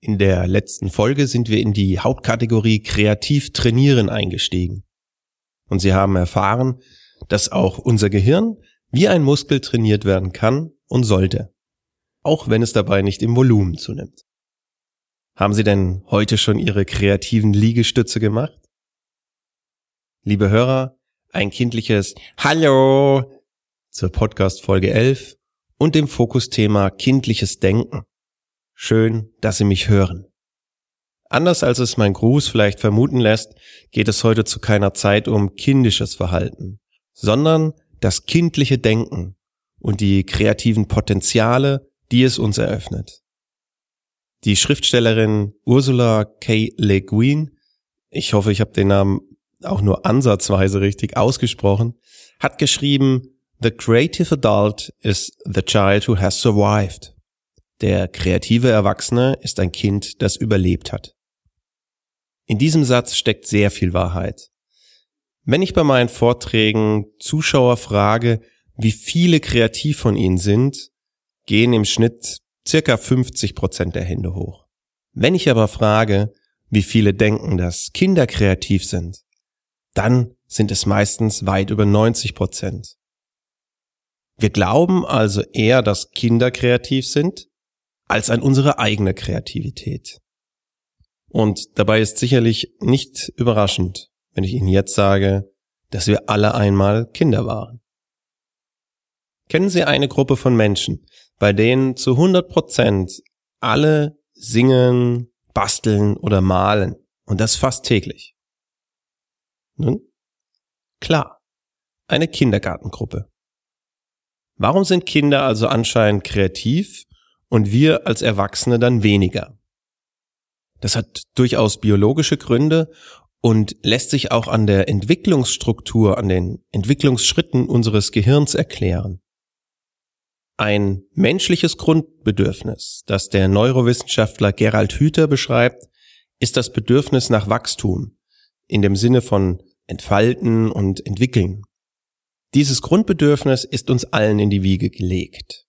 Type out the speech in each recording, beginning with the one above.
In der letzten Folge sind wir in die Hauptkategorie Kreativ trainieren eingestiegen. Und Sie haben erfahren, dass auch unser Gehirn wie ein Muskel trainiert werden kann und sollte. Auch wenn es dabei nicht im Volumen zunimmt. Haben Sie denn heute schon Ihre kreativen Liegestütze gemacht? Liebe Hörer, ein kindliches Hallo zur Podcast Folge 11 und dem Fokusthema kindliches Denken. Schön, dass Sie mich hören. Anders als es mein Gruß vielleicht vermuten lässt, geht es heute zu keiner Zeit um kindisches Verhalten, sondern das kindliche Denken und die kreativen Potenziale, die es uns eröffnet. Die Schriftstellerin Ursula K. Le Guin, ich hoffe, ich habe den Namen auch nur ansatzweise richtig ausgesprochen, hat geschrieben, The creative adult is the child who has survived. Der kreative Erwachsene ist ein Kind, das überlebt hat. In diesem Satz steckt sehr viel Wahrheit. Wenn ich bei meinen Vorträgen Zuschauer frage, wie viele kreativ von ihnen sind, gehen im Schnitt circa 50 Prozent der Hände hoch. Wenn ich aber frage, wie viele denken, dass Kinder kreativ sind, dann sind es meistens weit über 90 Prozent. Wir glauben also eher, dass Kinder kreativ sind, als an unsere eigene Kreativität. Und dabei ist sicherlich nicht überraschend, wenn ich Ihnen jetzt sage, dass wir alle einmal Kinder waren. Kennen Sie eine Gruppe von Menschen, bei denen zu 100 Prozent alle singen, basteln oder malen und das fast täglich? Nun, klar, eine Kindergartengruppe. Warum sind Kinder also anscheinend kreativ und wir als Erwachsene dann weniger. Das hat durchaus biologische Gründe und lässt sich auch an der Entwicklungsstruktur, an den Entwicklungsschritten unseres Gehirns erklären. Ein menschliches Grundbedürfnis, das der Neurowissenschaftler Gerald Hüther beschreibt, ist das Bedürfnis nach Wachstum in dem Sinne von entfalten und entwickeln. Dieses Grundbedürfnis ist uns allen in die Wiege gelegt.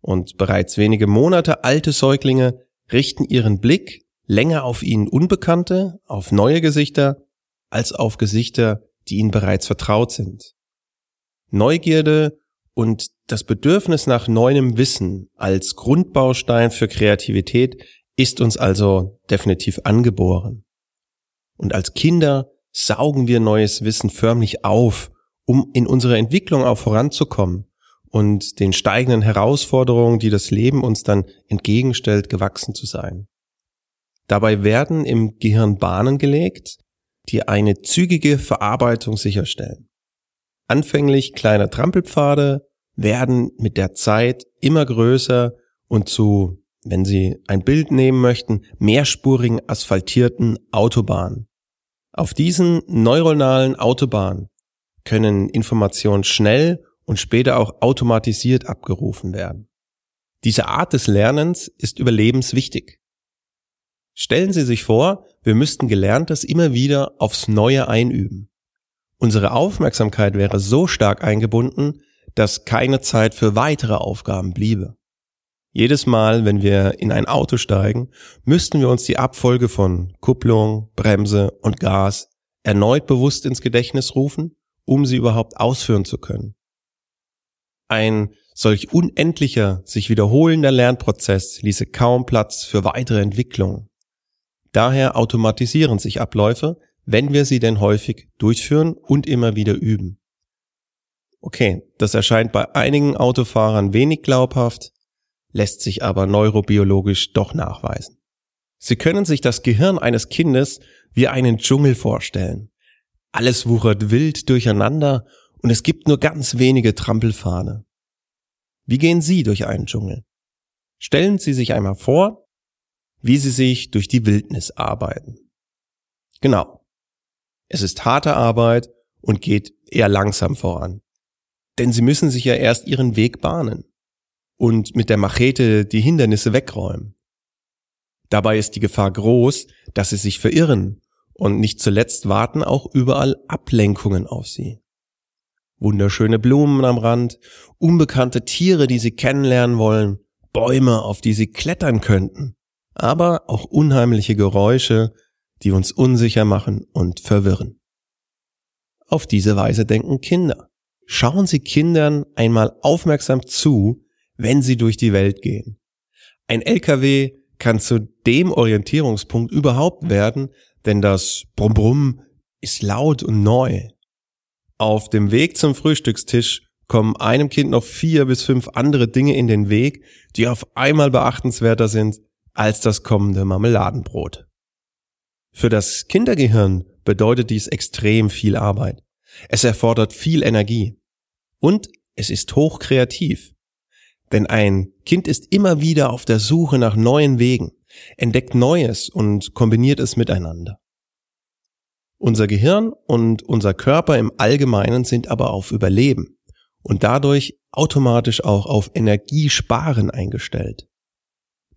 Und bereits wenige Monate alte Säuglinge richten ihren Blick länger auf ihnen Unbekannte, auf neue Gesichter, als auf Gesichter, die ihnen bereits vertraut sind. Neugierde und das Bedürfnis nach neuem Wissen als Grundbaustein für Kreativität ist uns also definitiv angeboren. Und als Kinder saugen wir neues Wissen förmlich auf, um in unserer Entwicklung auch voranzukommen und den steigenden Herausforderungen, die das Leben uns dann entgegenstellt, gewachsen zu sein. Dabei werden im Gehirn Bahnen gelegt, die eine zügige Verarbeitung sicherstellen. Anfänglich kleine Trampelpfade werden mit der Zeit immer größer und zu, wenn Sie ein Bild nehmen möchten, mehrspurigen asphaltierten Autobahnen. Auf diesen neuronalen Autobahnen können Informationen schnell und später auch automatisiert abgerufen werden. Diese Art des Lernens ist überlebenswichtig. Stellen Sie sich vor, wir müssten Gelerntes immer wieder aufs Neue einüben. Unsere Aufmerksamkeit wäre so stark eingebunden, dass keine Zeit für weitere Aufgaben bliebe. Jedes Mal, wenn wir in ein Auto steigen, müssten wir uns die Abfolge von Kupplung, Bremse und Gas erneut bewusst ins Gedächtnis rufen, um sie überhaupt ausführen zu können. Ein solch unendlicher, sich wiederholender Lernprozess ließe kaum Platz für weitere Entwicklung. Daher automatisieren sich Abläufe, wenn wir sie denn häufig durchführen und immer wieder üben. Okay, das erscheint bei einigen Autofahrern wenig glaubhaft, lässt sich aber neurobiologisch doch nachweisen. Sie können sich das Gehirn eines Kindes wie einen Dschungel vorstellen. Alles wuchert wild durcheinander und es gibt nur ganz wenige wie sie sich durch die Wildnis arbeiten. Genau. Es ist harte Arbeit und geht eher langsam voran. Denn sie müssen sich ja erst ihren Weg bahnen und mit der Machete die Hindernisse wegräumen. Dabei ist die Gefahr groß, dass sie sich verirren und nicht zuletzt warten auch überall Ablenkungen auf sie. Wunderschöne Blumen am Rand, unbekannte Tiere, die sie kennenlernen wollen, Bäume, auf die sie klettern könnten, aber auch unheimliche Geräusche, die uns unsicher machen und verwirren. Auf diese Weise denken Kinder. Schauen Sie Kindern einmal aufmerksam zu, wenn sie durch die Welt gehen. Ein LKW kann zu dem Orientierungspunkt überhaupt werden, denn das Brumm Brumm ist laut und neu. Auf dem Weg zum Frühstückstisch kommen einem Kind noch vier bis fünf andere Dinge in den Weg, die auf einmal beachtenswerter sind als das kommende Marmeladenbrot. Für das Kindergehirn bedeutet dies extrem viel Arbeit. Es erfordert viel Energie. Und es ist hochkreativ. Denn ein Kind ist immer wieder auf der Suche nach neuen Wegen, entdeckt Neues und kombiniert es miteinander. Unser Gehirn und unser Körper im Allgemeinen sind aber auf Überleben und dadurch automatisch auch auf Energiesparen eingestellt.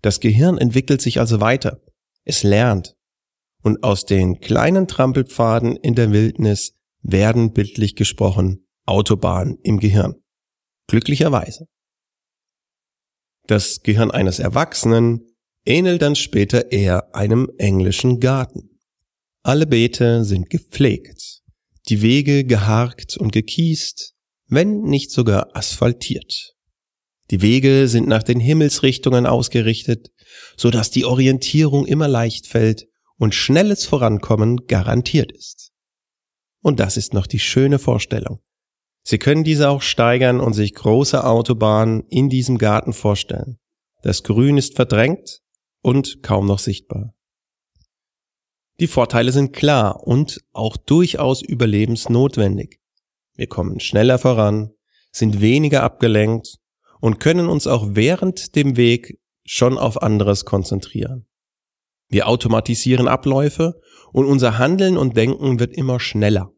Das Gehirn entwickelt sich also weiter. Es lernt. Und aus den kleinen Trampelpfaden in der Wildnis werden bildlich gesprochen Autobahnen im Gehirn. Glücklicherweise. Das Gehirn eines Erwachsenen ähnelt dann später eher einem englischen Garten. Alle Beete sind gepflegt, die Wege geharkt und gekiest, wenn nicht sogar asphaltiert. Die Wege sind nach den Himmelsrichtungen ausgerichtet, so dass die Orientierung immer leicht fällt und schnelles Vorankommen garantiert ist. Und das ist noch die schöne Vorstellung. Sie können diese auch steigern und sich große Autobahnen in diesem Garten vorstellen. Das Grün ist verdrängt und kaum noch sichtbar. Die Vorteile sind klar und auch durchaus überlebensnotwendig. Wir kommen schneller voran, sind weniger abgelenkt und können uns auch während dem Weg schon auf anderes konzentrieren. Wir automatisieren Abläufe und unser Handeln und Denken wird immer schneller.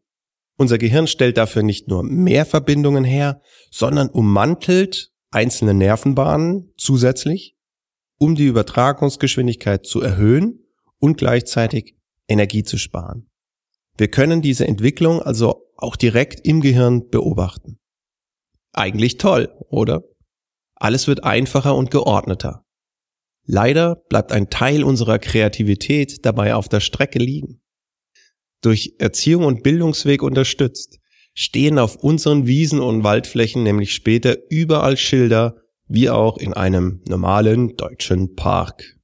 Unser Gehirn stellt dafür nicht nur mehr Verbindungen her, sondern ummantelt einzelne Nervenbahnen zusätzlich, um die Übertragungsgeschwindigkeit zu erhöhen und gleichzeitig Energie zu sparen. Wir können diese Entwicklung also auch direkt im Gehirn beobachten. Eigentlich toll, oder? Alles wird einfacher und geordneter. Leider bleibt ein Teil unserer Kreativität dabei auf der Strecke liegen durch Erziehung und Bildungsweg unterstützt, stehen auf unseren Wiesen und Waldflächen nämlich später überall Schilder, wie auch in einem normalen deutschen Park.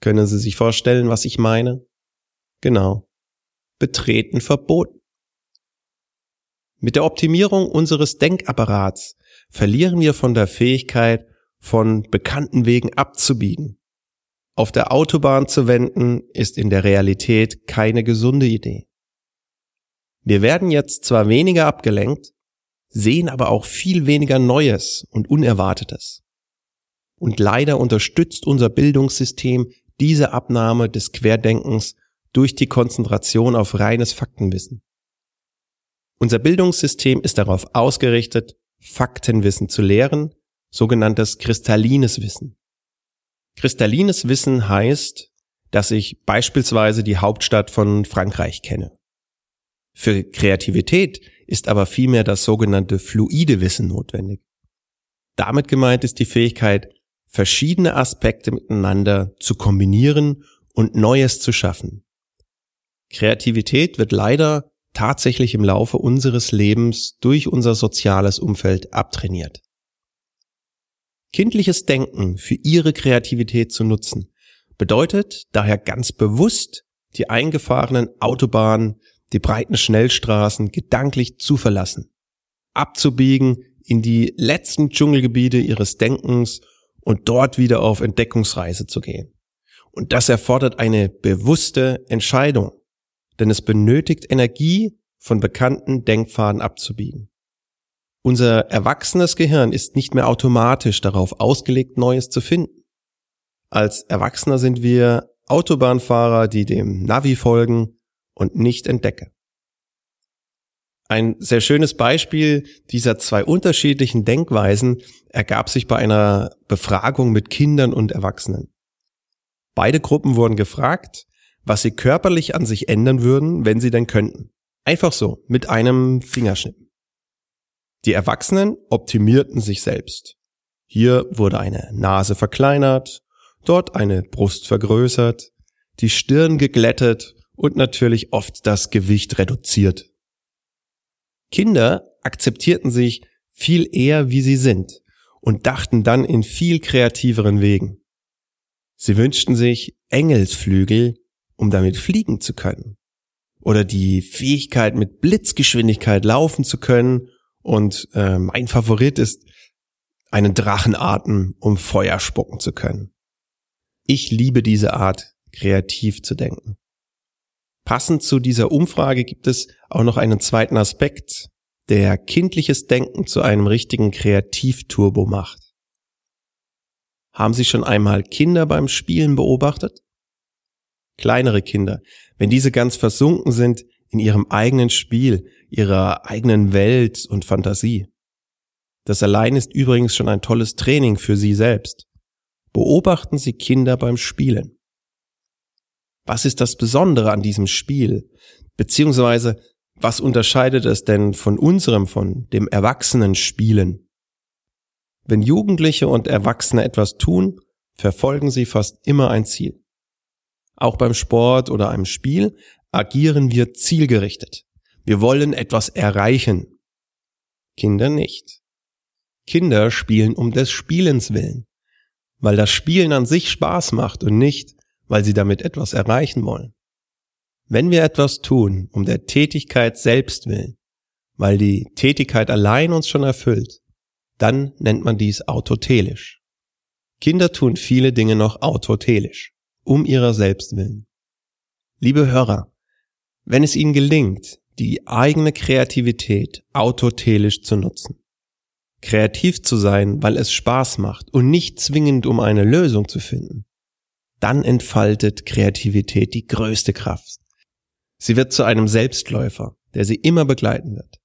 Können Sie sich vorstellen, was ich meine? Genau. Betreten verboten. Mit der Optimierung unseres Denkapparats verlieren wir von der Fähigkeit, von bekannten Wegen abzubiegen auf der Autobahn zu wenden, ist in der Realität keine gesunde Idee. Wir werden jetzt zwar weniger abgelenkt, sehen aber auch viel weniger Neues und Unerwartetes. Und leider unterstützt unser Bildungssystem diese Abnahme des Querdenkens durch die Konzentration auf reines Faktenwissen. Unser Bildungssystem ist darauf ausgerichtet, Faktenwissen zu lehren, sogenanntes kristallines Wissen. Kristallines Wissen heißt, dass ich beispielsweise die Hauptstadt von Frankreich kenne. Für Kreativität ist aber vielmehr das sogenannte fluide Wissen notwendig. Damit gemeint ist die Fähigkeit, verschiedene Aspekte miteinander zu kombinieren und Neues zu schaffen. Kreativität wird leider tatsächlich im Laufe unseres Lebens durch unser soziales Umfeld abtrainiert kindliches Denken für ihre Kreativität zu nutzen, bedeutet daher ganz bewusst, die eingefahrenen Autobahnen, die breiten Schnellstraßen gedanklich zu verlassen, abzubiegen in die letzten Dschungelgebiete ihres Denkens und dort wieder auf Entdeckungsreise zu gehen. Und das erfordert eine bewusste Entscheidung, denn es benötigt Energie, von bekannten Denkpfaden abzubiegen. Unser erwachsenes Gehirn ist nicht mehr automatisch darauf ausgelegt, Neues zu finden. Als Erwachsener sind wir Autobahnfahrer, die dem Navi folgen und nicht entdecken. Ein sehr schönes Beispiel dieser zwei unterschiedlichen Denkweisen ergab sich bei einer Befragung mit Kindern und Erwachsenen. Beide Gruppen wurden gefragt, was sie körperlich an sich ändern würden, wenn sie denn könnten. Einfach so, mit einem Fingerschnippen. Die Erwachsenen optimierten sich selbst. Hier wurde eine Nase verkleinert, dort eine Brust vergrößert, die Stirn geglättet und natürlich oft das Gewicht reduziert. Kinder akzeptierten sich viel eher, wie sie sind und dachten dann in viel kreativeren Wegen. Sie wünschten sich Engelsflügel, um damit fliegen zu können. Oder die Fähigkeit, mit Blitzgeschwindigkeit laufen zu können. Und äh, mein Favorit ist, einen Drachenarten, um Feuer spucken zu können. Ich liebe diese Art, kreativ zu denken. Passend zu dieser Umfrage gibt es auch noch einen zweiten Aspekt, der kindliches Denken zu einem richtigen Kreativturbo macht. Haben Sie schon einmal Kinder beim Spielen beobachtet? Kleinere Kinder, wenn diese ganz versunken sind in ihrem eigenen Spiel, ihrer eigenen Welt und Fantasie. Das allein ist übrigens schon ein tolles Training für Sie selbst. Beobachten Sie Kinder beim Spielen. Was ist das Besondere an diesem Spiel? Beziehungsweise, was unterscheidet es denn von unserem, von dem Erwachsenen Spielen? Wenn Jugendliche und Erwachsene etwas tun, verfolgen sie fast immer ein Ziel. Auch beim Sport oder einem Spiel agieren wir zielgerichtet. Wir wollen etwas erreichen. Kinder nicht. Kinder spielen um des Spielens willen, weil das Spielen an sich Spaß macht und nicht, weil sie damit etwas erreichen wollen. Wenn wir etwas tun, um der Tätigkeit selbst willen, weil die Tätigkeit allein uns schon erfüllt, dann nennt man dies autotelisch. Kinder tun viele Dinge noch autotelisch, um ihrer selbst willen. Liebe Hörer, wenn es Ihnen gelingt, die eigene Kreativität autotelisch zu nutzen, kreativ zu sein, weil es Spaß macht und nicht zwingend um eine Lösung zu finden, dann entfaltet Kreativität die größte Kraft. Sie wird zu einem Selbstläufer, der sie immer begleiten wird.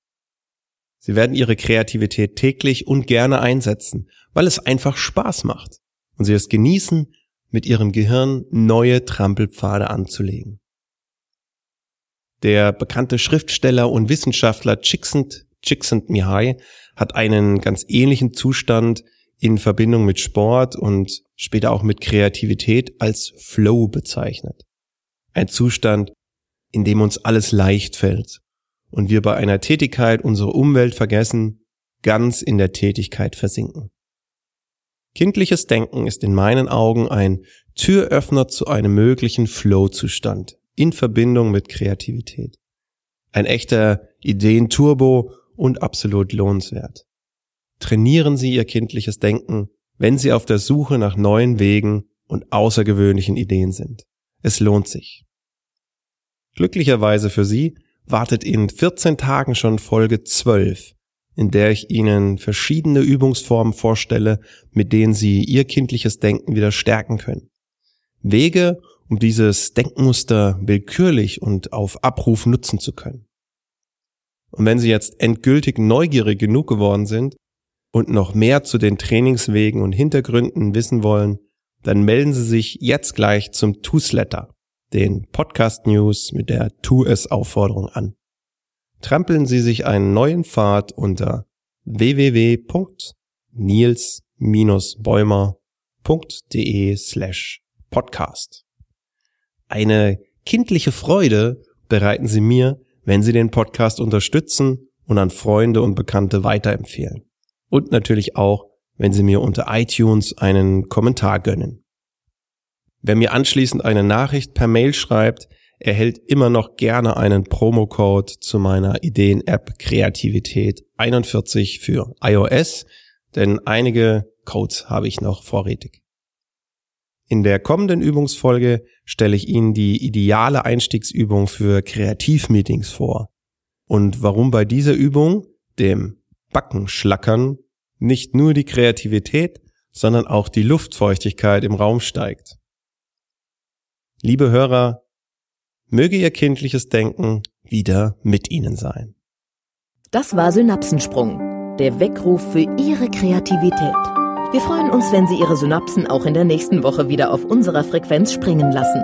Sie werden ihre Kreativität täglich und gerne einsetzen, weil es einfach Spaß macht und sie es genießen, mit ihrem Gehirn neue Trampelpfade anzulegen. Der bekannte Schriftsteller und Wissenschaftler Csikszent, Csikszentmihalyi hat einen ganz ähnlichen Zustand in Verbindung mit Sport und später auch mit Kreativität als Flow bezeichnet. Ein Zustand, in dem uns alles leicht fällt und wir bei einer Tätigkeit unsere Umwelt vergessen, ganz in der Tätigkeit versinken. Kindliches Denken ist in meinen Augen ein Türöffner zu einem möglichen Flow-Zustand in Verbindung mit Kreativität. Ein echter Ideenturbo und absolut lohnenswert. Trainieren Sie Ihr kindliches Denken, wenn Sie auf der Suche nach neuen Wegen und außergewöhnlichen Ideen sind. Es lohnt sich. Glücklicherweise für Sie wartet in 14 Tagen schon Folge 12, in der ich Ihnen verschiedene Übungsformen vorstelle, mit denen Sie Ihr kindliches Denken wieder stärken können. Wege, um dieses Denkmuster willkürlich und auf Abruf nutzen zu können. Und wenn Sie jetzt endgültig neugierig genug geworden sind, und noch mehr zu den Trainingswegen und Hintergründen wissen wollen, dann melden Sie sich jetzt gleich zum TUSletter, den Podcast News mit der Tu es Aufforderung an. Trampeln Sie sich einen neuen Pfad unter www.nils-bäumer.de slash podcast. Eine kindliche Freude bereiten Sie mir, wenn Sie den Podcast unterstützen und an Freunde und Bekannte weiterempfehlen und natürlich auch, wenn Sie mir unter iTunes einen Kommentar gönnen. Wer mir anschließend eine Nachricht per Mail schreibt, erhält immer noch gerne einen Promocode zu meiner Ideen-App Kreativität 41 für iOS, denn einige Codes habe ich noch vorrätig. In der kommenden Übungsfolge stelle ich Ihnen die ideale Einstiegsübung für Kreativmeetings vor und warum bei dieser Übung, dem Backenschlackern nicht nur die Kreativität, sondern auch die Luftfeuchtigkeit im Raum steigt. Liebe Hörer, möge Ihr kindliches Denken wieder mit Ihnen sein. Das war Synapsensprung, der Weckruf für Ihre Kreativität. Wir freuen uns, wenn Sie Ihre Synapsen auch in der nächsten Woche wieder auf unserer Frequenz springen lassen.